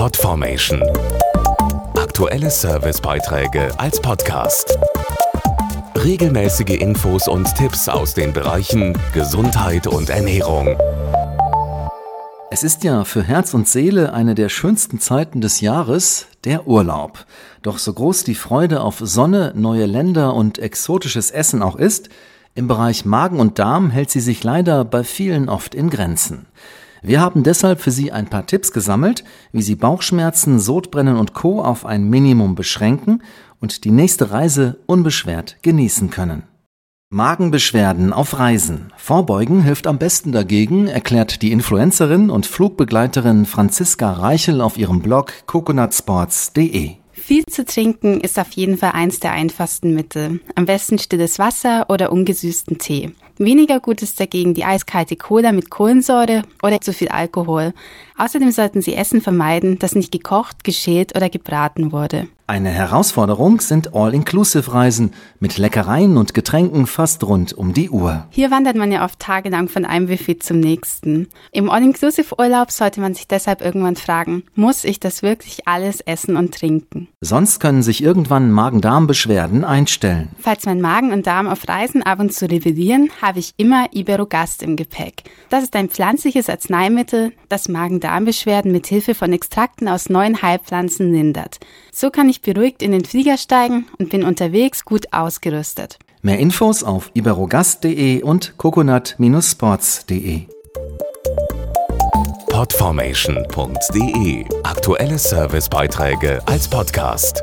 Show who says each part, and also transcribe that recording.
Speaker 1: Podformation. Aktuelle Servicebeiträge als Podcast. Regelmäßige Infos und Tipps aus den Bereichen Gesundheit und Ernährung.
Speaker 2: Es ist ja für Herz und Seele eine der schönsten Zeiten des Jahres, der Urlaub. Doch so groß die Freude auf Sonne, neue Länder und exotisches Essen auch ist, im Bereich Magen und Darm hält sie sich leider bei vielen oft in Grenzen. Wir haben deshalb für Sie ein paar Tipps gesammelt, wie Sie Bauchschmerzen, Sodbrennen und Co. auf ein Minimum beschränken und die nächste Reise unbeschwert genießen können. Magenbeschwerden auf Reisen. Vorbeugen hilft am besten dagegen, erklärt die Influencerin und Flugbegleiterin Franziska Reichel auf ihrem Blog coconutsports.de.
Speaker 3: Viel zu trinken ist auf jeden Fall eins der einfachsten Mittel. Am besten stilles Wasser oder ungesüßten Tee. Weniger gut ist dagegen die eiskalte Cola mit Kohlensäure oder zu viel Alkohol. Außerdem sollten Sie Essen vermeiden, das nicht gekocht, geschält oder gebraten wurde.
Speaker 2: Eine Herausforderung sind All-Inclusive-Reisen mit Leckereien und Getränken fast rund um die Uhr.
Speaker 3: Hier wandert man ja oft tagelang von einem Buffet zum nächsten. Im All-Inclusive-Urlaub sollte man sich deshalb irgendwann fragen, muss ich das wirklich alles essen und trinken?
Speaker 2: Sonst können sich irgendwann Magen-Darm-Beschwerden einstellen.
Speaker 3: Falls mein Magen und Darm auf Reisen ab und zu rebellieren, habe ich immer Iberogast im Gepäck. Das ist ein pflanzliches Arzneimittel, das Magen-Darm-Beschwerden mit Hilfe von Extrakten aus neuen Heilpflanzen lindert. So kann ich beruhigt in den Flieger steigen und bin unterwegs gut ausgerüstet.
Speaker 2: Mehr Infos auf iberogast.de und coconut-sports.de.
Speaker 1: Podformation.de Aktuelle Servicebeiträge als Podcast.